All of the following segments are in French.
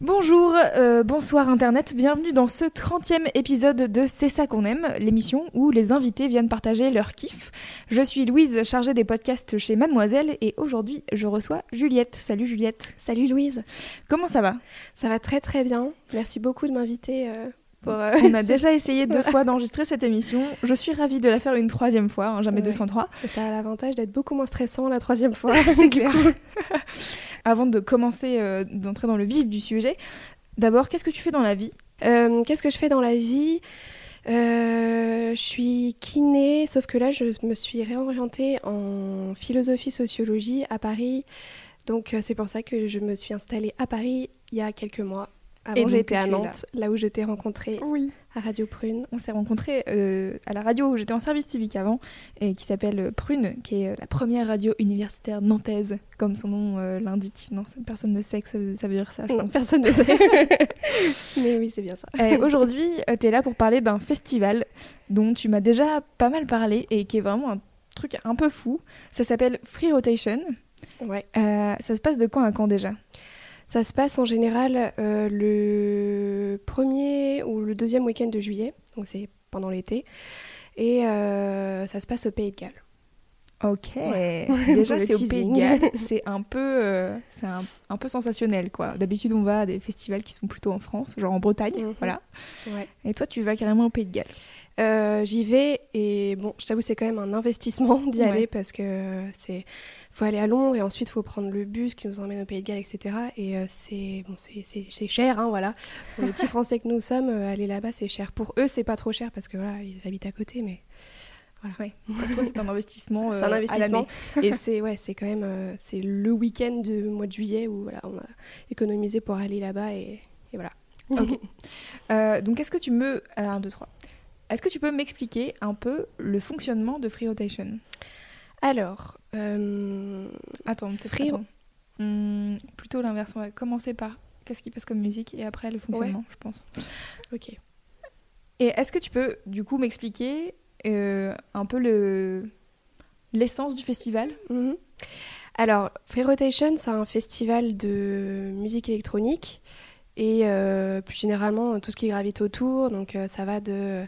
Bonjour, euh, bonsoir Internet, bienvenue dans ce 30e épisode de C'est ça qu'on aime, l'émission où les invités viennent partager leur kiff. Je suis Louise, chargée des podcasts chez Mademoiselle, et aujourd'hui je reçois Juliette. Salut Juliette. Salut Louise. Comment ça va? Ça va très très bien. Merci beaucoup de m'inviter. euh, pour, euh, On a déjà essayé deux fois d'enregistrer cette émission. Je suis ravie de la faire une troisième fois, hein, jamais Ouais. 203. Ça a l'avantage d'être beaucoup moins stressant la troisième fois. C'est clair. Avant de commencer, euh, d'entrer dans le vif du sujet, d'abord, qu'est-ce que tu fais dans la vie? Euh, Qu'est-ce que je fais dans la vie? Euh, Je suis kiné, sauf que là, je me suis réorientée en philosophie-sociologie à Paris. Donc, c'est pour ça que je me suis installée à Paris il y a quelques mois. Avant, j'étais à es là. Nantes, là. où je t'ai rencontrée Oui. À Radio Prune. On s'est rencontrés euh, à la radio où j'étais en service civique avant, et qui s'appelle Prune, qui est euh, la première radio universitaire nantaise, comme son nom euh, l'indique. Non, personne ne sait que ça, ça veut dire ça, je Non, pense. personne ne sait. Mais oui, c'est bien ça. Aujourd'hui, tu es là pour parler d'un festival dont tu m'as déjà pas mal parlé et qui est vraiment un truc un peu fou. Ça s'appelle Free Rotation. Ouais. Euh, ça se passe de quand à quand déjà? Ça se passe en général euh, le deuxième week-end de juillet, donc c'est pendant l'été, et euh, ça se passe au Pays de Galles. Ok. Ouais. Déjà, c'est au Pays de. Galles. C'est un peu, euh, c'est un, un peu sensationnel, quoi. D'habitude, on va à des festivals qui sont plutôt en France, genre en Bretagne, Mhm. voilà. Ouais. Et toi, tu vas carrément au Pays de Galles. Euh, J'y vais et bon, je t'avoue c'est quand même un investissement d'y Ouais. aller parce que c'est faut aller à Londres et ensuite faut prendre le bus qui nous emmène au Pays de Galles, etc. Et euh, c'est bon, c'est- cher, hein, voilà. Pour les petits Français que nous sommes, aller là-bas c'est cher. Pour eux c'est pas trop cher parce que voilà ils habitent à côté, mais Ouais. Pour toi, c'est un investissement. C'est un euh, à investissement. et c'est ouais, c'est quand même euh, c'est le week-end du mois de juillet où voilà, on a économisé pour aller là-bas et, et voilà. Ok. Euh, donc, est-ce que tu me. Alors, 1, 2, 3. Est-ce que tu peux m'expliquer un peu le fonctionnement de Free Rotation? Alors, euh, Attends. Free- attends. Hmm, plutôt l'inverse. On va commencer par qu'est-ce qui passe comme musique et après le fonctionnement, je pense. ok. Et est-ce que tu peux, du coup, m'expliquer un peu le l'essence du festival Mhm. Alors, Free Rotation, c'est un festival de musique électronique et euh, plus généralement tout ce qui gravite autour. Donc, euh, ça va de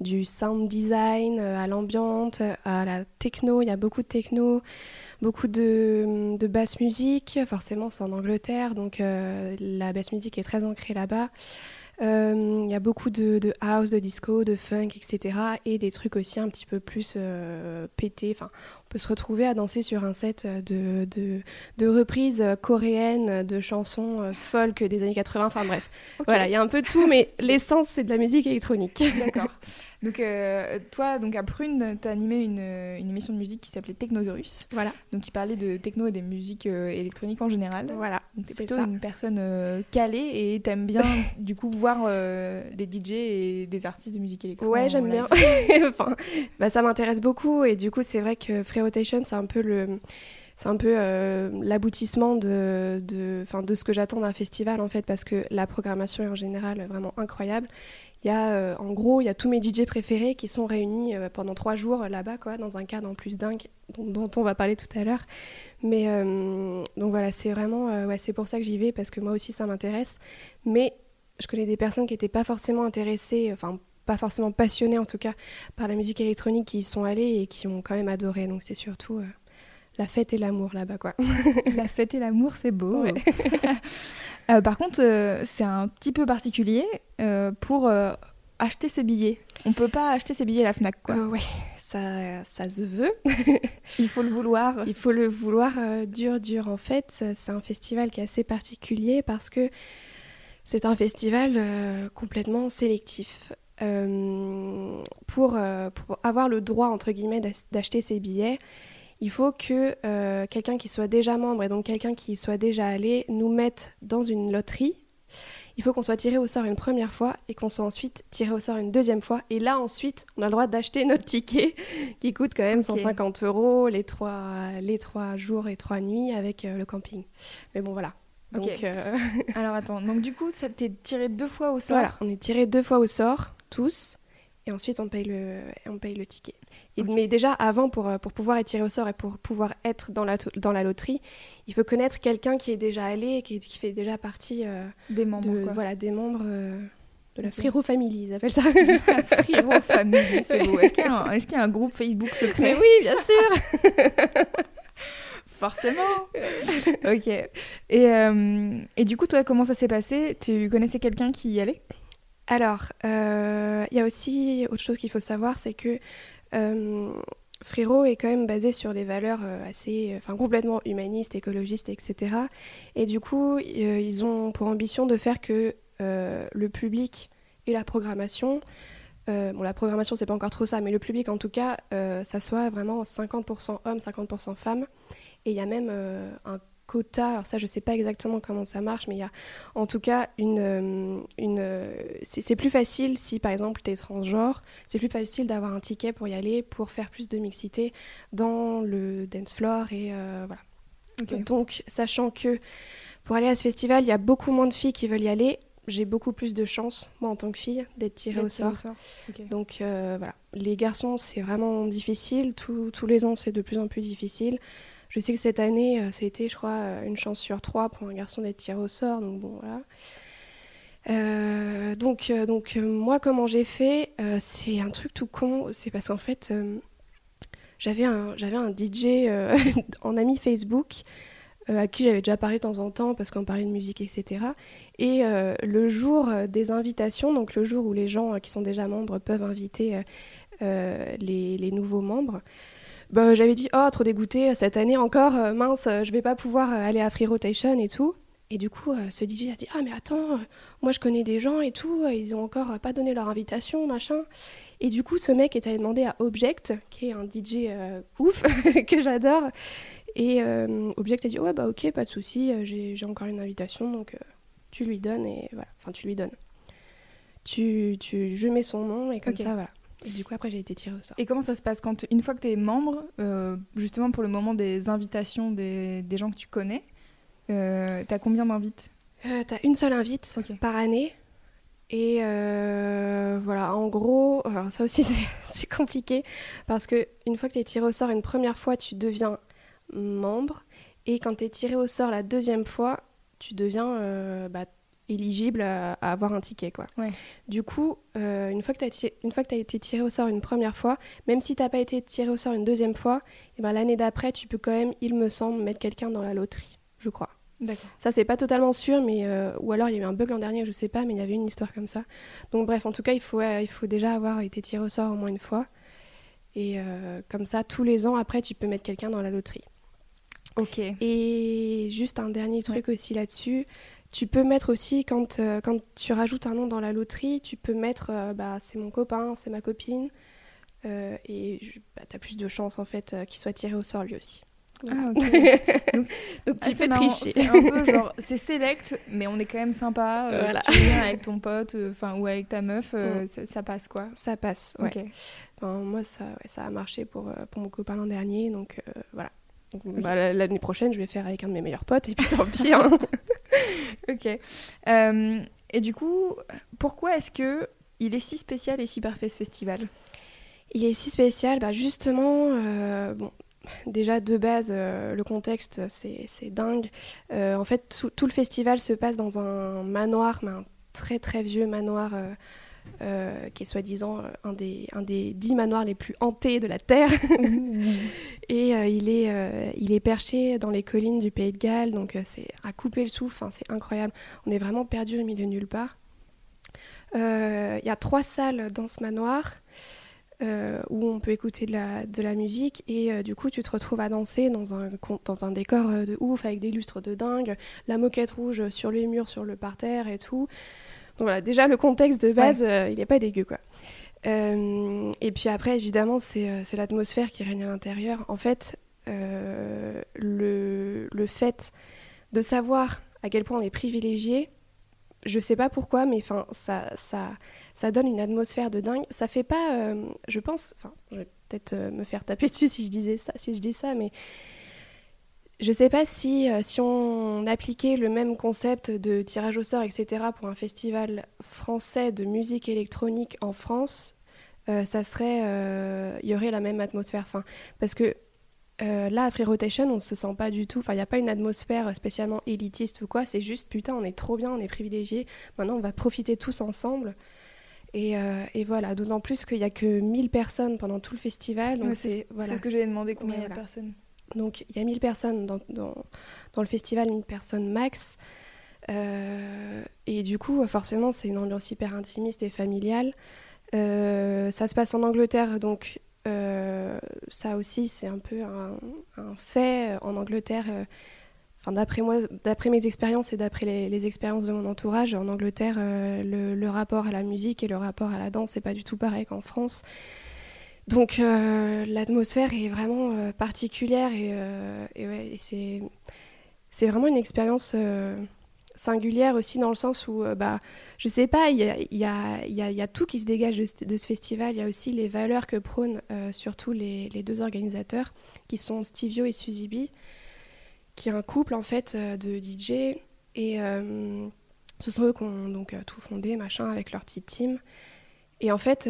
du sound design euh, à l'ambiante, à la techno. Il y a beaucoup de techno, beaucoup de, de basse musique. Forcément, c'est en Angleterre, donc euh, la basse musique est très ancrée là-bas. Euh, Il y a beaucoup de, de house, de disco, de funk, etc. Et des trucs aussi un petit peu plus euh, pétés. Enfin, on peut se retrouver à danser sur un set de, de, de reprises coréennes, de chansons euh, folk des années 80. Enfin bref, voilà, il y a un peu de tout, mais l'essence, c'est de la musique électronique. D'accord. Donc, euh, toi, donc à Prune, tu as animé une, une émission de musique qui s'appelait Technosaurus. Voilà, Donc, qui parlait de techno et des musiques euh, électroniques en général. voilà, t'es c'est plutôt ça. une personne euh, calée et t'aimes bien, du coup, voir euh, des DJ et des artistes de musique électronique. Ouais, j'aime bien. enfin, bah, ça m'intéresse beaucoup et du coup, c'est vrai que Free Rotation, c'est un peu le. C'est un peu euh, l'aboutissement de, de, de ce que j'attends d'un festival en fait, parce que la programmation est en général vraiment incroyable. Il y a, euh, en gros, il y a tous mes DJ préférés qui sont réunis euh, pendant trois jours euh, là-bas, quoi, dans un cadre en plus dingue dont, dont on va parler tout à l'heure. Mais donc voilà, c'est vraiment, ouais, c'est pour ça que j'y vais parce que moi aussi ça m'intéresse. Mais je connais des personnes qui n'étaient pas forcément intéressées, enfin pas forcément passionnées en tout cas par la musique électronique qui y sont allées et qui ont quand même adoré. Donc c'est surtout euh, la fête et l'amour là-bas, quoi. La fête et l'amour, c'est beau. Ouais. Euh, par contre, euh, c'est un petit peu particulier euh, pour acheter ses billets. On peut pas acheter ses billets à la Fnac, quoi. Ouais, ça, ça se veut. Il faut le vouloir. Il faut le vouloir dur, dur. En fait, c'est un festival qui est assez particulier parce que c'est un festival complètement sélectif. Pour, pour avoir le droit, entre guillemets, d'ach- d'acheter ses billets, il faut que euh, quelqu'un qui soit déjà membre et donc quelqu'un qui soit déjà allé nous mette dans une loterie. Il faut qu'on soit tiré au sort une première fois et qu'on soit ensuite tiré au sort une deuxième fois. Et là, ensuite, on a le droit d'acheter notre ticket qui coûte quand même 150 euros les trois, les trois jours et trois nuits avec euh, le camping. Mais bon, voilà. Donc, euh, Alors attends, donc du coup, ça t'est tiré deux fois au sort Voilà, on est tiré deux fois au sort, tous et ensuite on paye le, on paye le ticket. Et, Mais déjà, avant, pour, pour pouvoir être tiré au sort et pour pouvoir être dans la, dans la loterie, il faut connaître quelqu'un qui est déjà allé, qui, qui fait déjà partie euh, des membres, de, voilà, des membres euh, de la Friro Family, ils appellent ça. Friro Family, c'est beau. Est-ce qu'il y, a un groupe Facebook secret Mais oui, bien sûr Forcément Ok. Et, euh, et du coup, toi, comment ça s'est passé? Tu connaissais quelqu'un qui y allait? Alors, euh, il y a aussi autre chose qu'il faut savoir, c'est que euh, Frérot est quand même basé sur des valeurs euh, assez, enfin complètement humanistes, écologistes, etc. Et du coup, ils ont pour ambition de faire que le public et la programmation, bon la programmation c'est pas encore trop ça, mais le public en tout cas, ça soit vraiment 50% hommes, 50% femmes. Et il y a même un quota. Alors ça, je sais pas exactement comment ça marche, mais il y a en tout cas une... Euh, une euh, c'est plus facile si, par exemple, tu es transgenre, c'est plus facile d'avoir un ticket pour y aller, pour faire plus de mixité dans le dance floor. Et euh, voilà. Donc, sachant que pour aller à ce festival, il y a beaucoup moins de filles qui veulent y aller, j'ai beaucoup plus de chance, moi en tant que fille, d'être tirée au sort. Donc voilà, les garçons, c'est vraiment difficile. tous les ans, c'est de plus en plus difficile. Je sais que cette année, euh, c'était, je crois, euh, une chance sur trois pour un garçon d'être tiré au sort. Donc bon, voilà. Euh, donc, donc moi, comment j'ai fait C'est un truc tout con. C'est parce qu'en fait, j'avais un, un DJ en ami Facebook à qui j'avais déjà parlé de temps en temps parce qu'on parlait de musique, etc. Et le jour des invitations, donc le jour où les gens qui sont déjà membres peuvent inviter les, nouveaux membres, bah, j'avais dit oh trop dégoûté cette année encore euh, mince je vais pas pouvoir euh, aller à Free Rotation et tout. Et du coup euh, ce DJ a dit ah mais attends moi je connais des gens et tout ils ont encore pas donné leur invitation machin. Et du coup ce mec est allé demander à Object qui est un DJ ouf que j'adore. Et Object a dit ouais bah ok pas de souci j'ai encore une invitation donc tu lui donnes et voilà enfin tu lui donnes. Tu, tu je mets son nom et comme ça voilà et du coup, après, j'ai été tirée au sort. Et comment ça se passe quand, une fois que tu es membre, euh, justement pour le moment des invitations des, des gens que tu connais, euh, tu as combien d'invites? Euh, Tu as une seule invite par année. Et euh, voilà, en gros, alors ça aussi c'est compliqué parce que une fois que tu es tiré au sort une première fois, tu deviens membre. Et quand tu es tiré au sort la deuxième fois, tu deviens bah, éligible à, avoir un ticket. Quoi. Du coup, euh, une fois que tu as, été tiré au sort une première fois, même si tu n'as pas été tiré au sort une deuxième fois, et eh ben, l'année d'après, tu peux quand même, il me semble, mettre quelqu'un dans la loterie, je crois. Ça, c'est pas totalement sûr, mais euh, ou alors il y a eu un bug l'an dernier, je sais pas, mais il y avait une histoire comme ça. Donc bref, en tout cas, il faut, il faut déjà avoir été tiré au sort au moins une fois. Et euh, comme ça, tous les ans, après, tu peux mettre quelqu'un dans la loterie. Ok. Et juste un dernier truc aussi là-dessus, tu peux mettre aussi, quand, euh, quand tu rajoutes un nom dans la loterie, tu peux mettre euh, bah, c'est mon copain, c'est ma copine. Euh, et bah, tu as plus de chances en fait qu'il soit tiré au sort lui aussi. Ah, ok. donc, tu ah, peux tricher. C'est un peu genre, c'est select, mais on est quand même sympa. Si tu viens avec ton pote enfin ou avec ta meuf, mm. ça, passe quoi. Ça passe, ouais. moi, ça, ça a marché pour, pour mon copain l'an dernier, donc voilà. Bah, l'année prochaine, je vais faire avec un de mes meilleurs potes, et puis tant pis. Hein. ok. Euh, et du coup, pourquoi est-ce que il est si spécial et si parfait ce festival? Il est si spécial, bah justement, euh, bon, déjà de base, euh, le contexte, c'est dingue. en fait, tout, le festival se passe dans un manoir, mais un très très vieux manoir euh, qui est soi-disant euh, un des, un des dix manoirs les plus hantés de la Terre. et euh, il, est, il est perché dans les collines du Pays de Galles, donc c'est à couper le souffle, c'est incroyable. On est vraiment perdu au milieu de nulle part. Il y a trois salles dans ce manoir. où on peut écouter de la, de la musique et du coup tu te retrouves à danser dans un, dans un décor de ouf avec des lustres de dingue, la moquette rouge sur les murs, sur le parterre et tout. Donc voilà, déjà le contexte de base, euh, il n'est pas dégueu quoi. Euh, et puis après, évidemment, c'est euh, l'atmosphère qui règne à l'intérieur. En fait, le, le fait de savoir à quel point on est privilégié, je sais pas pourquoi, mais enfin, ça, ça, ça donne une atmosphère de dingue. Ça fait pas, je pense, enfin, je vais peut-être me faire taper dessus si je disais ça, si je dis ça, mais je sais pas si, euh, si on appliquait le même concept de tirage au sort, etc., pour un festival français de musique électronique en France, ça serait, il y aurait la même atmosphère. Enfin, parce que euh, là, à Free Rotation, on se sent pas du tout. Enfin, il n'y a pas une atmosphère spécialement élitiste ou quoi. C'est juste, putain, on est trop bien, on est privilégiés. Maintenant, on va profiter tous ensemble. Et, euh, voilà, d'autant plus qu'il n'y a que 1000 personnes pendant tout le festival. c'est ce que j'avais demandé, combien il y a de personnes Donc, il y a 1000 personnes dans, dans, le festival, une personne max. Euh, et du coup, forcément, c'est une ambiance hyper intimiste et familiale. ça se passe en Angleterre, donc euh, ça aussi, c'est un peu un, fait en Angleterre. Euh, enfin, d'après moi, d'après mes expériences et d'après les, expériences de mon entourage, en Angleterre, euh, le, rapport à la musique et le rapport à la danse n'est pas du tout pareil qu'en France. Donc l'atmosphère est vraiment particulière et, et c'est vraiment une expérience singulière aussi dans le sens où, euh, bah, je sais pas, il y a, y, a, y a, tout qui se dégage de, ce festival. Il y a aussi les valeurs que prônent euh, surtout les, deux organisateurs, qui sont Stivio et Suzy B, qui est un couple en fait euh, de DJ. Et ce sont eux qui ont donc tout fondé, machin, avec leur petite team. Et en fait,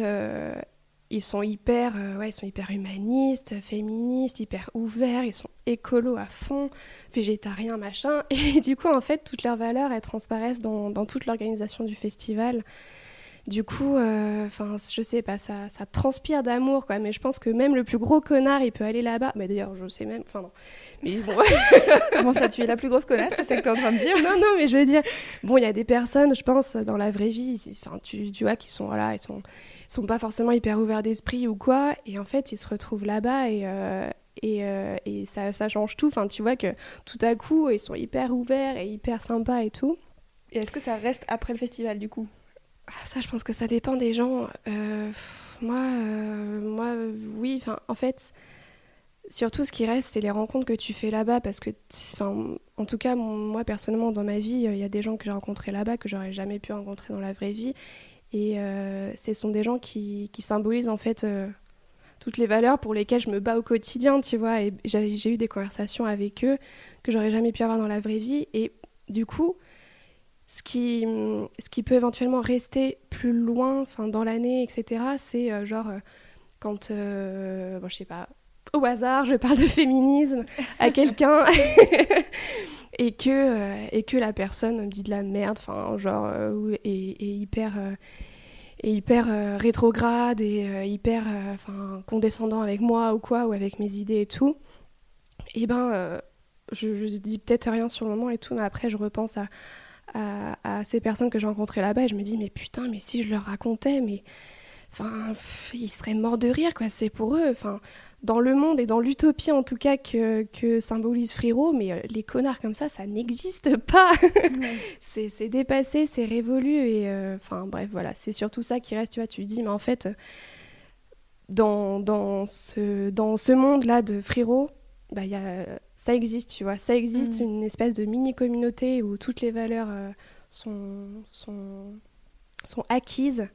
ils sont hyper, euh, ouais, ils sont hyper humanistes, féministes, hyper ouverts, ils sont écolos à fond, végétariens, machin. Et du coup, en fait, toutes leurs valeurs, elles transparaissent dans, dans toute l'organisation du festival. Du coup, euh, enfin, je sais pas, ça, ça transpire d'amour, quoi. Mais je pense que même le plus gros connard, il peut aller là-bas. Mais d'ailleurs, je sais même, enfin non. Mais bon. Comment ça, tu es la plus grosse connasse C'est ça que tu es en train de dire? Non, non, mais je veux dire, bon, il y a des personnes, je pense, dans la vraie vie, enfin, tu, tu vois, qui sont, voilà, ils sont sont pas forcément hyper ouverts d'esprit ou quoi. Et en fait, ils se retrouvent là-bas et, euh, et, euh, et ça, ça, change tout. Enfin, tu vois que tout à coup, ils sont hyper ouverts et hyper sympas et tout. Et est-ce que ça reste après le festival du coup? Ah, Ça, je pense que ça dépend des gens. Euh, moi, moi, oui. Enfin, en fait. Surtout, ce qui reste, c'est les rencontres que tu fais là-bas, parce que, enfin, en tout cas, moi personnellement, dans ma vie, il y a des gens que j'ai rencontrés là-bas que j'aurais jamais pu rencontrer dans la vraie vie, et euh, ce sont des gens qui, symbolisent en fait euh, toutes les valeurs pour lesquelles je me bats au quotidien, tu vois. Et j'ai eu des conversations avec eux que j'aurais jamais pu avoir dans la vraie vie. Et du coup, ce qui, ce qui peut éventuellement rester plus loin, enfin dans l'année, etc., c'est euh, genre quand, bon, je sais pas, au hasard, je parle de féminisme à quelqu'un et que euh, et que la personne me dit de la merde, enfin genre euh, et, hyper et hyper euh, rétrograde et hyper enfin condescendant avec moi ou quoi ou avec mes idées et tout. Et ben je, je dis peut-être rien sur le moment et tout, mais après je repense à, à, à ces personnes que j'ai rencontrées là-bas et je me dis mais putain mais si je leur racontais mais enfin ils seraient morts de rire quoi c'est pour eux enfin dans le monde et dans l'utopie en tout cas que, que symbolise Friro, mais euh, les connards comme ça, ça n'existe pas. c'est dépassé, c'est révolu et euh, enfin bref voilà, c'est surtout ça qui reste. Tu vois, tu dis mais en fait dans, dans ce dans ce monde là de Friro, bah y a, ça existe, tu vois, ça existe mm. une espèce de mini communauté où toutes les valeurs euh, sont, sont sont acquises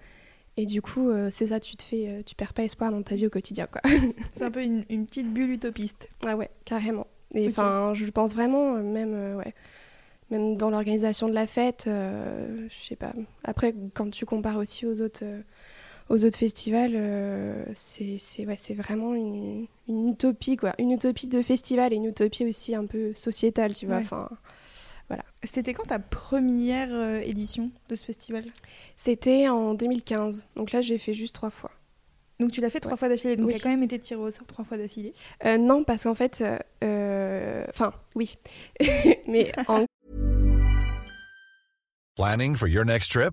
et du coup, euh, c'est ça, tu te fais, euh, tu perds pas espoir dans ta vie au quotidien, quoi. c'est un peu une, petite bulle utopiste. Ah ouais, carrément. Et enfin, je pense vraiment, euh, même, ouais, même dans l'organisation de la fête, je sais pas. Après, quand tu compares aussi aux autres, aux autres festivals, c'est, ouais, c'est vraiment une, une, utopie, quoi. Une utopie de festival et une utopie aussi un peu sociétale, tu vois. Enfin. C'était quand ta première euh, édition de ce festival? C'était en 2015. Donc là, j'ai fait juste trois fois. Donc tu l'as fait trois fois d'affilée. Donc tu as quand même été tiré au sort trois fois d'affilée euh, Non, parce qu'en fait. Euh, enfin, oui. Mais en. Planning for your next trip?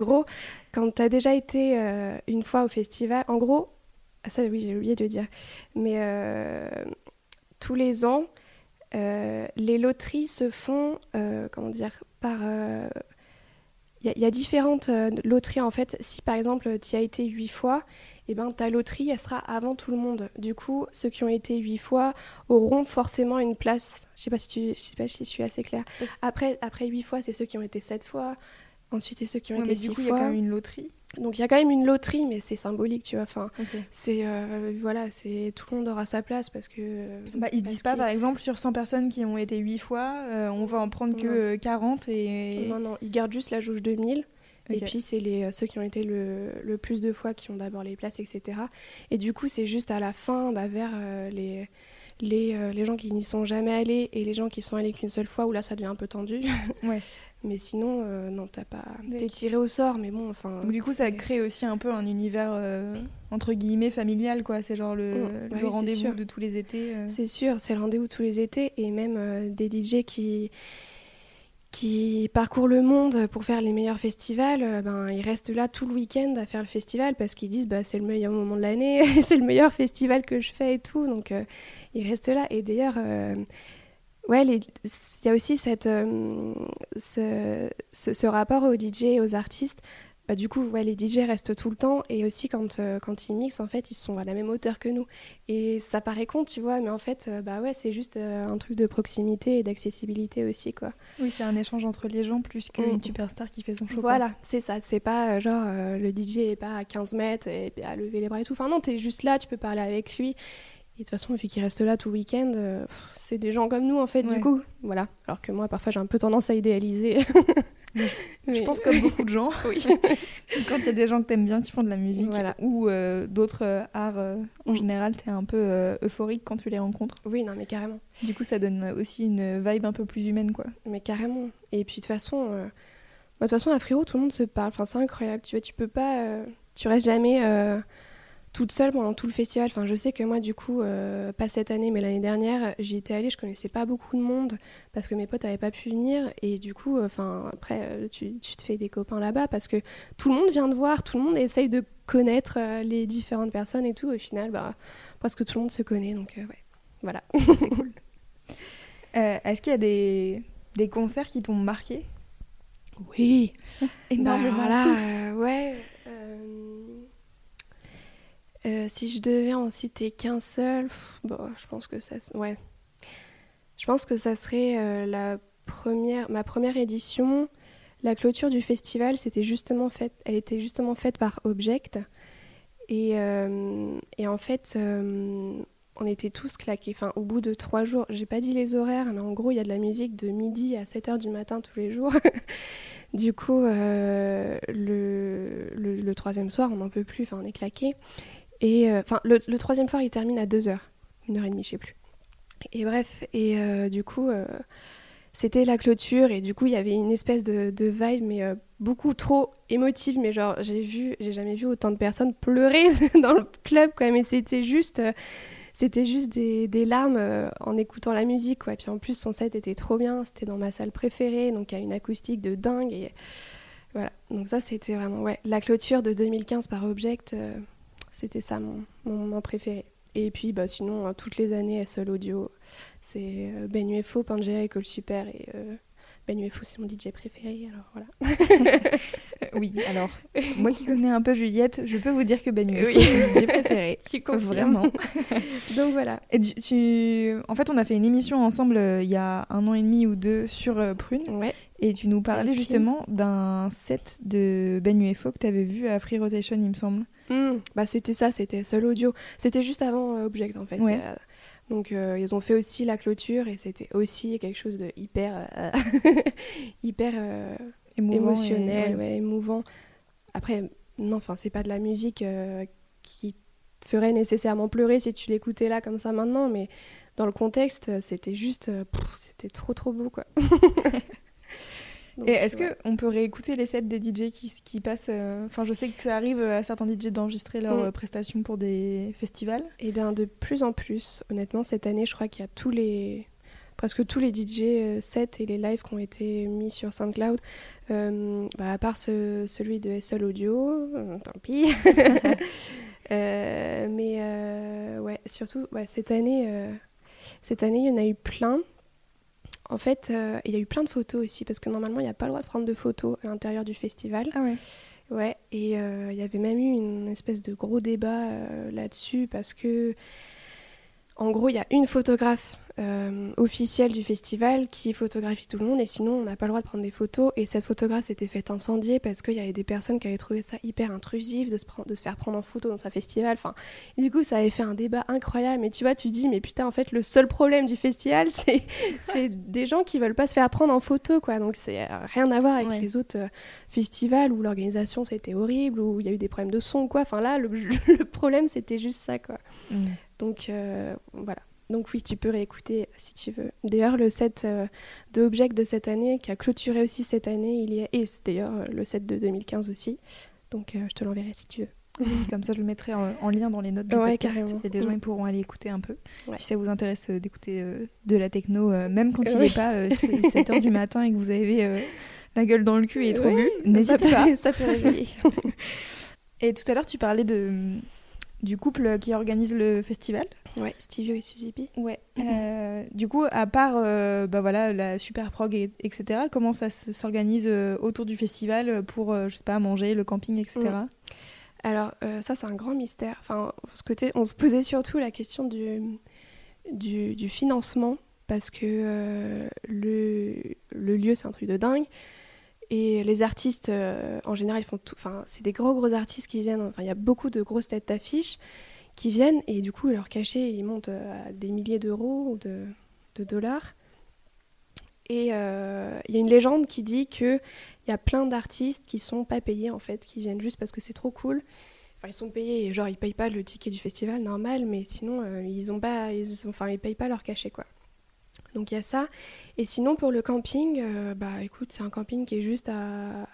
Gros, quand tu as déjà été euh, une fois au festival, en gros, ah, ça oui, j'ai oublié de le dire, mais euh, tous les ans, euh, les loteries se font, comment dire, par... Il y, y, a différentes loteries en fait. Si par exemple tu y as été huit fois, eh ben, ta loterie, elle sera avant tout le monde. Du coup, ceux qui ont été huit fois auront forcément une place. Je sais pas si tu, je sais pas si je suis assez claire. Après, après huit fois, c'est ceux qui ont été sept fois. Ensuite, c'est ceux qui ont ouais, été mais six du coup, fois. il y a quand même une loterie. Donc il y a quand même une loterie, mais c'est symbolique, tu vois. Enfin, c'est euh, voilà, c'est tout le monde aura sa place parce que. Bah, ils disent pas, par exemple, sur 100 personnes qui ont été 8 fois, euh, on va en prendre que euh, 40 et... Non, non, ils gardent juste la jauge de 1000. Et puis, c'est les, euh, ceux qui ont été le, le plus de fois qui ont d'abord les places, etc. Et du coup, c'est juste à la fin, bah, vers euh, les, les, euh, les gens qui n'y sont jamais allés et les gens qui sont allés qu'une seule fois, où là, ça devient un peu tendu. Ouais. Mais sinon, euh, non, t'as pas. T'es tiré au sort, mais bon, enfin. Donc du coup, ça crée aussi un peu un univers, euh, entre guillemets, familial, quoi. C'est genre le, Mm. le Bah oui, rendez-vous de tous les étés. euh. C'est sûr, c'est le rendez-vous tous les étés et même des DJ qui, qui parcourent le monde pour faire les meilleurs festivals, ben, ils restent là tout le week-end à faire le festival parce qu'ils disent bah, c'est le meilleur moment de l'année, c'est le meilleur festival que je fais et tout. Donc euh, ils restent là. Et d'ailleurs, euh, ouais, il y a aussi cette, euh, ce, ce- ce rapport aux DJ et aux artistes. Bah, du coup, ouais, les DJ restent tout le temps et aussi quand, euh, quand ils mixent, en fait, ils sont à la même hauteur que nous. Et ça paraît con, tu vois, mais en fait, euh, bah ouais, c'est juste un truc de proximité et d'accessibilité aussi, quoi. Oui, c'est un échange entre les gens plus qu'une Mm. superstar qui fait son show. Voilà, c'est ça. C'est pas genre le DJ est pas à 15 mètres et à lever les bras et tout. Enfin, non, t'es juste là, tu peux parler avec lui. Et de toute façon, vu qu'il reste là tout le week-end, euh, c'est des gens comme nous, en fait, Ouais. du coup. Voilà. Alors que moi, parfois, j'ai un peu tendance à idéaliser. Mais Je Mais- pense comme beaucoup de gens, oui. quand il y a des gens que t'aimes bien qui font de la musique Voilà. ou euh, d'autres euh, arts euh, en Mm. général, t'es un peu euphorique quand tu les rencontres. oui, non, mais carrément. Du coup, ça donne aussi une vibe un peu plus humaine, quoi. Mais carrément. Et puis de toute façon, bah, de toute façon à Frérot, tout le monde se parle. Enfin, c'est incroyable. Tu vois, tu peux pas, tu restes jamais toute seule pendant tout le festival. Enfin, je sais que moi, du coup, euh, pas cette année, mais l'année dernière, j'y étais allée. Je connaissais pas beaucoup de monde parce que mes potes avaient pas pu venir. Et du coup, euh, enfin, après, euh, tu, tu te fais des copains là-bas parce que tout le monde vient te voir, tout le monde essaye de connaître euh, les différentes personnes et tout. Au final, bah, presque tout le monde se connaît. Donc, ouais, voilà. C'est cool. Est-ce qu'il y a des, des concerts qui t'ont marqué? Oui. Énormément, Bah, alors là, tous. ouais. Euh, si je devais en citer qu'un seul, bon, je pense que ça, ouais. Je pense que ça serait euh, la première, ma première édition. La clôture du festival, c'était justement faite, elle était justement faite par Object. Et, euh, et en fait, on était tous claqués. Enfin, au bout de trois jours, j'ai pas dit les horaires, mais en gros, il y a de la musique de midi à 7 heures du matin tous les jours. Du coup, le, le, le troisième soir, on n'en peut plus, enfin, on est claqué. Et euh, enfin, le, troisième soir, il termine à 2 heures, une heure et demie, je sais plus. Et bref, et euh, du coup, euh, c'était la clôture, et du coup, il y avait une espèce de, vibe, mais beaucoup trop émotive. Mais genre, j'ai vu, j'ai jamais vu autant de personnes pleurer dans le club, quoi. Mais c'était juste. c'était juste des, larmes en écoutant la musique, quoi. Puis en plus, son set était trop bien. C'était dans ma salle préférée, donc il y a une acoustique de dingue. Et voilà. Donc ça, c'était vraiment, ouais. La clôture de 2015 par Object, c'était ça mon, mon moment préféré. Et puis, bah, sinon, euh, toutes les années, SL Audio, c'est euh, Ben UFO, Pangea, École Super. Et euh, Ben UFO, c'est mon DJ préféré, alors voilà. Euh, Oui, alors, moi qui connais un peu Juliette, je peux vous dire que Ben UFO, Oui. c'est mon DJ préféré. Tu confirmes. Vraiment. Donc voilà. Et tu, tu- En fait, on a fait une émission ensemble euh, il y a un an et demi ou deux sur euh, Prune. Ouais. Et tu nous parlais justement d'un set de Ben UFO que tu avais vu à Free Rotation, il me semble. Hmm, Bah, c'était ça, c'était seul audio. C'était juste avant euh, Object en fait. Ouais. Donc euh, ils ont fait aussi la clôture et c'était aussi quelque chose de hyper, euh, hyper euh, et- émotionnel, ouais. émouvant. Après, non, enfin c'est pas de la musique qui te ferait nécessairement pleurer si tu l'écoutais là comme ça maintenant, mais dans le contexte, c'était juste, c'était trop trop beau quoi. Et est-ce ouais. qu'on peut réécouter les sets des DJ qui, qui passent euh, Enfin, je sais que ça arrive à certains DJ d'enregistrer leurs Mm. euh, prestations pour des festivals. Eh bien, de plus en plus, honnêtement, cette année, je crois qu'il y a tous les presque tous les DJ euh, sets et les lives qui ont été mis sur SoundCloud, Euh, bah, à part ce- celui de SL Audio, euh, tant pis. Euh, mais ouais, surtout, ouais, cette année, cette année, il y en a eu plein. En fait, euh, il y a eu plein de photos aussi, parce que normalement, il n'y a pas le droit de prendre de photos à l'intérieur du festival. Ah ouais. Ouais, et euh, il y avait même eu une espèce de gros débat euh, là-dessus parce que, en gros, il y a une photographe euh, officielle du festival qui photographie tout le monde et sinon on n'a pas le droit de prendre des photos. Et cette photographe s'était fait incendier parce qu'il y avait des personnes qui avaient trouvé ça hyper intrusif de se, prendre- de se faire prendre en photo dans sa festival. Enfin, et du coup, ça avait fait un débat incroyable. Mais tu vois, tu dis, mais putain, en fait, le seul problème du festival, c'est c'est des gens qui veulent pas se faire prendre en photo, quoi. Donc, c'est euh, rien à voir avec Ouais. les autres euh, festivals où l'organisation c'était horrible, où il y a eu des problèmes de son, quoi. Enfin, là, le, le problème, c'était juste ça, quoi. Mm. Donc, euh, voilà. Donc, oui, tu peux réécouter si tu veux. D'ailleurs, le set euh, de Object de cette année, qui a clôturé aussi cette année, il y a... et d'ailleurs euh, le set de 2015 aussi. Donc, euh, je te l'enverrai si tu veux. Oui, comme ça, je le mettrai en, en lien dans les notes du Ouais, podcast. carrément. Et les gens Mm. ils pourront aller écouter un peu. Ouais. Si ça vous intéresse euh, d'écouter de la techno, même quand il Oui. n'est pas 7h du matin et que vous avez la gueule dans le cul et trop bu, n'hésitez pas. Ça peut réveiller. Et tout à l'heure, tu parlais de, du couple qui organise le festival. ouais, Stevie et Suzy B. Ouais. Euh, du coup, à part euh, bah voilà, la super prog, et- etc., comment ça se- s'organise euh, autour du festival pour, je sais pas, manger, le camping, etc. Mm. Alors, ça, c'est un grand mystère. Enfin, ce côté, on se posait surtout la question du, du, du financement, parce que le, le lieu, c'est un truc de dingue. Et les artistes, euh, en général, ils font tout. Enfin, c'est des gros, gros artistes qui viennent. Enfin, il y a beaucoup de grosses têtes d'affiches qui viennent, et du coup, leur cachet, ils montent euh, à des milliers d'euros ou de, dollars. Et euh, il y a une légende qui dit que il y a plein d'artistes qui sont pas payés en fait, qui viennent juste parce que c'est trop cool. Enfin, ils sont payés, genre ils payent pas le ticket du festival normal, mais sinon ils ont pas, ils, enfin ils payent pas leur cachet quoi. Donc il y a ça. Et sinon pour le camping, euh, bah écoute, c'est un camping qui est juste à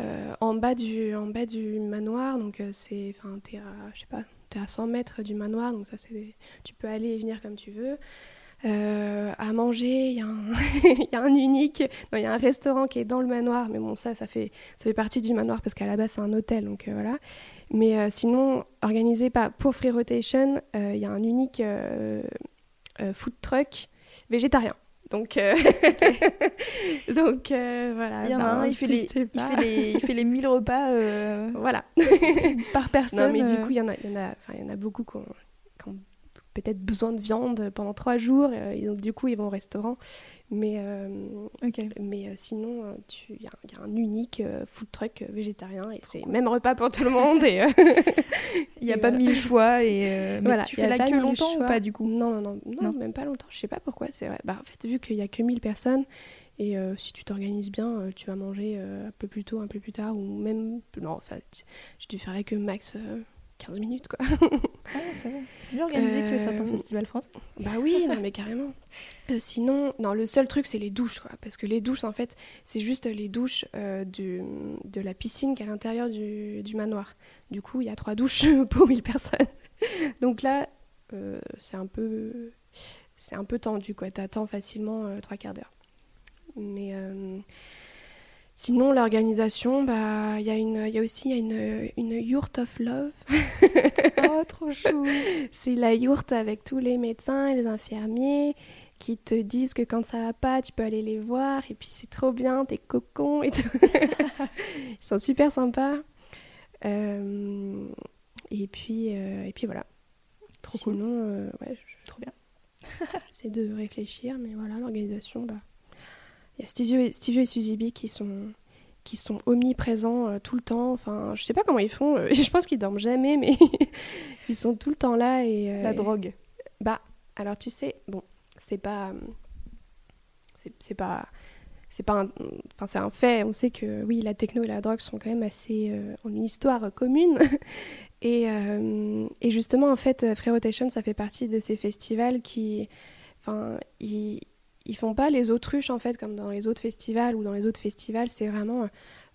euh, en bas du en bas du manoir, donc euh, c'est, enfin t'es à, je sais pas, t'es à 100 mètres du manoir, donc ça c'est, tu peux aller et venir comme tu veux. À manger, il y, a un- il y a un unique, il y a un restaurant qui est dans le manoir, mais bon ça, ça fait, ça fait partie du manoir parce qu'à la base c'est un hôtel, donc voilà. Mais sinon, organisé par, pour Free Rotation, il y a un unique food truck végétarien. Donc, euh, donc euh, voilà. Il y en a bah, un, il fait, les, il, fait les, il fait les 1000 repas euh, Voilà. par personne. Non, mais du euh. coup, il y en a, il y en a, y en a beaucoup qui ont peut-être besoin de viande pendant trois jours. euh, et donc, du coup, ils vont au restaurant. Mais, euh, mais euh, sinon, il y, a un- il y a un unique food truck végétarien et c'est même repas pour tout le monde. Et, Il n'y a pas voilà. mille choix. Et, Voilà, tu fais la queue longtemps ou pas du coup? Non, non, non, non, Non. même pas longtemps. Je sais pas pourquoi. Bah, en fait, vu qu'il y a que 1000 personnes et euh, si tu t'organises bien, euh, tu vas manger euh, un peu plus tôt, un peu plus tard ou même. Non, en fait, j'ai dû faire queue max 15 minutes quoi. Ah. C'est bien organisé que Euh, certains festivals français. Bah oui, non mais carrément. Euh, sinon, non, le seul truc c'est les douches, quoi. Parce que les douches, en fait, c'est juste les douches euh, du, de la piscine qui est à l'intérieur du, du manoir. Du coup, il y a trois douches pour 1000 personnes. Donc là, euh, c'est un peu, c'est un peu tendu, quoi. T'attends facilement euh, trois quarts d'heure. Mais euh, sinon, l'organisation, bah, il y a une, y a aussi y a une, une yurt of love. Oh, trop chou. C'est la yourte avec tous les médecins et les infirmiers qui te disent que quand ça va pas, tu peux aller les voir et puis c'est trop bien, t'es cocon et tout. Ils sont super sympas. Euh, et puis euh, et puis voilà. Trop cool. Sinon, euh, ouais, je- Trop bien. J'essaie de réfléchir, mais voilà, l'organisation, bah, il y a Stevie et, Stevie et Suzy B qui sont qui sont omniprésents euh, tout le temps. Enfin, je sais pas comment ils font. euh, je pense qu'ils dorment jamais, mais ils sont tout le temps là et euh, La drogue. bah, alors tu sais, bon, c'est pas. C'est pas. C'est pas un. Enfin, c'est un fait. On sait que, oui, la techno et la drogue sont quand même assez. ont une histoire commune. et, et justement, en fait, Free Rotation, ça fait partie de ces festivals qui. Enfin, ils, ils font pas les autruches en fait comme dans les autres festivals ou dans les autres festivals c'est vraiment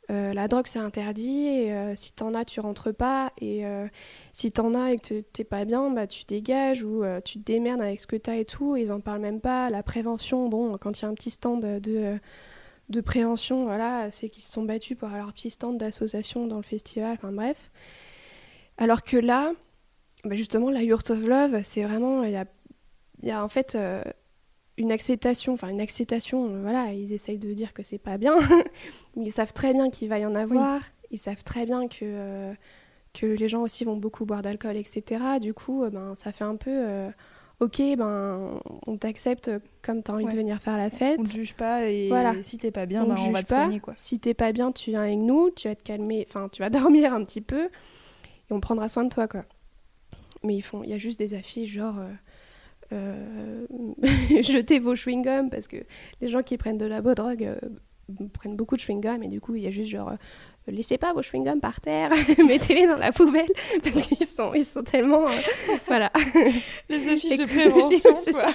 euh, la drogue c'est interdit euh, si t'en as tu rentres pas et euh, si t'en as et que t'es pas bien bah tu dégages ou tu te démerdes avec ce que t'as et tout ils en parlent même pas. La prévention bon quand il y a un petit stand de, de, prévention voilà c'est qu'ils se sont battus pour avoir leur petit stand d'association dans le festival enfin bref. Alors que là bah, justement la Yurt of Love c'est vraiment il y a en fait une acceptation, enfin une acceptation, euh, voilà, ils essayent de dire que c'est pas bien, mais ils savent très bien qu'il va y en avoir, ils savent très bien que, euh, que les gens aussi vont beaucoup boire d'alcool, etc. Du coup, euh, ben, ça fait un peu, ok, ben, on t'accepte comme tu as envie de venir faire la fête. On te juge pas et voilà. si t'es pas bien, on, ben, on va te pas. soigner. Quoi. Si t'es pas bien, tu viens avec nous, tu vas te calmer, enfin tu vas dormir un petit peu et on prendra soin de toi, quoi. Mais ils font, il y a juste des affiches genre jetez vos chewing-gums parce que les gens qui prennent de la bonne drogue euh, prennent beaucoup de chewing-gum et du coup il y a juste genre euh, laissez pas vos chewing-gums par terre, mettez-les dans la poubelle parce qu'ils sont, ils sont tellement. voilà. Les affiches de prévention. c'est ça.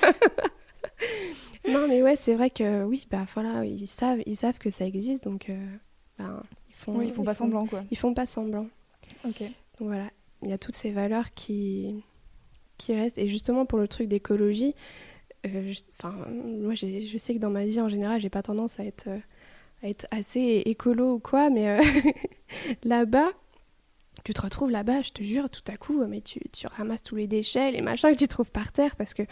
non, mais ouais, c'est vrai que oui, bah voilà, ils savent, ils savent que ça existe donc ben, ils font. ils font pas semblant quoi. Ils font pas semblant. Ok. Donc voilà, il y a toutes ces valeurs qui qui reste. Et justement, pour le truc d'écologie, euh, enfin, moi, je sais que dans ma vie, en général, j'ai pas tendance à être, euh, à être assez écolo ou quoi, mais euh, là-bas, tu te retrouves là-bas, je te jure, tout à coup, mais tu, tu, ramasses tous les déchets, les machins que tu trouves par terre, parce que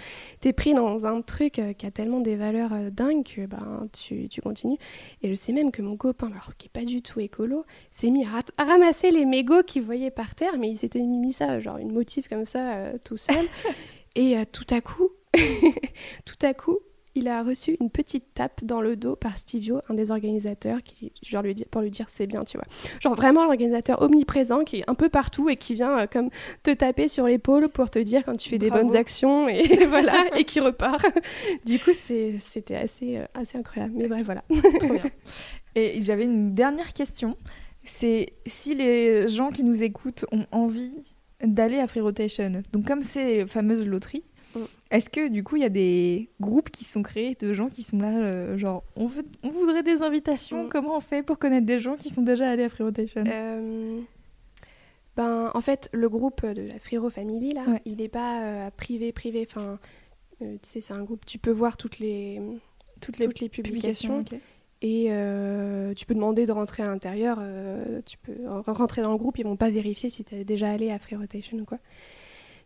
tu es pris dans un truc euh, qui a tellement des valeurs euh, dingues que ben, tu, tu, continues. Et je sais même que mon copain, alors qui est pas du tout écolo, s'est mis à, ramasser les mégots qu'il voyait par terre, mais il s'était mis ça, genre une motif comme ça, euh, tout seul. Et tout à coup, tout à coup, il a reçu une petite tape dans le dos par Stevio, un des organisateurs, qui, genre lui pour lui dire c'est bien, tu vois. Genre vraiment l'organisateur omniprésent qui est un peu partout et qui vient euh, comme te taper sur l'épaule pour te dire quand tu fais des bonnes actions et voilà et qui repart. du coup, c'était assez, euh, assez incroyable. Mais bref, voilà. Trop bien. Et j'avais une dernière question. C'est si les gens qui nous écoutent ont envie d'aller à Free Rotation, donc comme c'est fameuse loterie, Mm. Est-ce que du coup il y a des groupes qui sont créés de gens qui sont là, euh, genre on, veut, on voudrait des invitations, mm. comment on fait pour connaître des gens qui sont déjà allés à Free Rotation euh, ben, En fait, le groupe de la Free Family, là, il n'est pas euh, privé, privé. Enfin, tu sais, c'est un groupe, tu peux voir toutes les, toutes les, toutes les publications. Et tu peux demander de rentrer à l'intérieur, tu peux rentrer dans le groupe, ils vont pas vérifier si tu es déjà allé à Free Rotation ou quoi.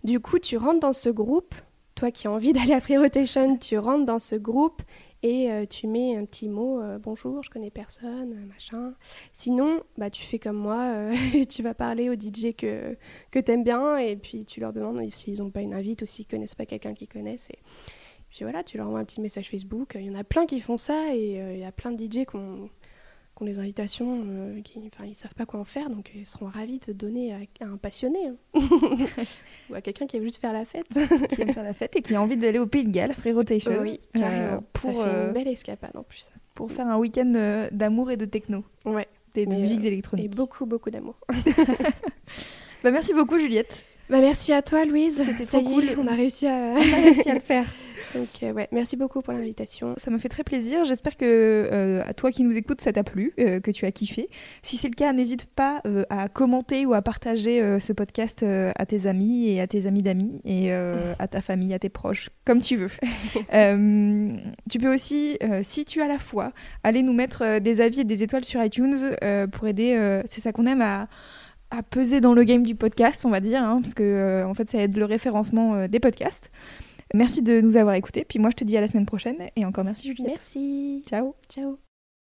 Du coup, tu rentres dans ce groupe, toi qui as envie d'aller à Free Rotation, tu rentres dans ce groupe et euh, tu mets un petit mot euh, bonjour, je connais personne, euh, machin. Sinon, bah tu fais comme moi, tu vas parler aux DJ que que t'aimes bien et puis tu leur demandes s'ils n'ont pas une invite ou s'ils connaissent pas quelqu'un qu'ils connaissent. Et puis voilà, tu leur envoies un petit message Facebook. Il y en a plein qui font ça et il y a plein de DJ qui ont ont les invitations, euh, qui, ils savent pas quoi en faire, donc ils seront ravis de donner à, un passionné hein. ou à quelqu'un qui aime juste faire la fête, qui aime faire la fête et qui a envie d'aller au Pays de Galles, Free Rotation. oui, euh, pour Ça fait une euh, belle escapade en plus. Pour faire un week-end d'amour et de techno. Ouais. Et de musiques électroniques. Et beaucoup, beaucoup d'amour. bah, merci beaucoup, Juliette. Bah, merci à toi, Louise. C'était trop cool. on a réussi à... on a réussi à le faire. Donc euh, ouais, merci beaucoup pour l'invitation. Ça me fait très plaisir. J'espère que euh, à toi qui nous écoutes, ça t'a plu, euh, que tu as kiffé. Si c'est le cas, n'hésite pas à commenter ou à partager ce podcast à tes amis et à tes amis d'amis et à ta famille, à tes proches, comme tu veux. tu peux aussi, si tu as la foi, aller nous mettre des avis et des étoiles sur iTunes pour aider. c'est ça qu'on aime à à peser dans le game du podcast, on va dire, hein, parce que en fait ça aide le référencement des podcasts. Merci de nous avoir écoutés. Puis moi, je te dis à la semaine prochaine. Et encore merci, Juliette. Merci. Ciao. Ciao.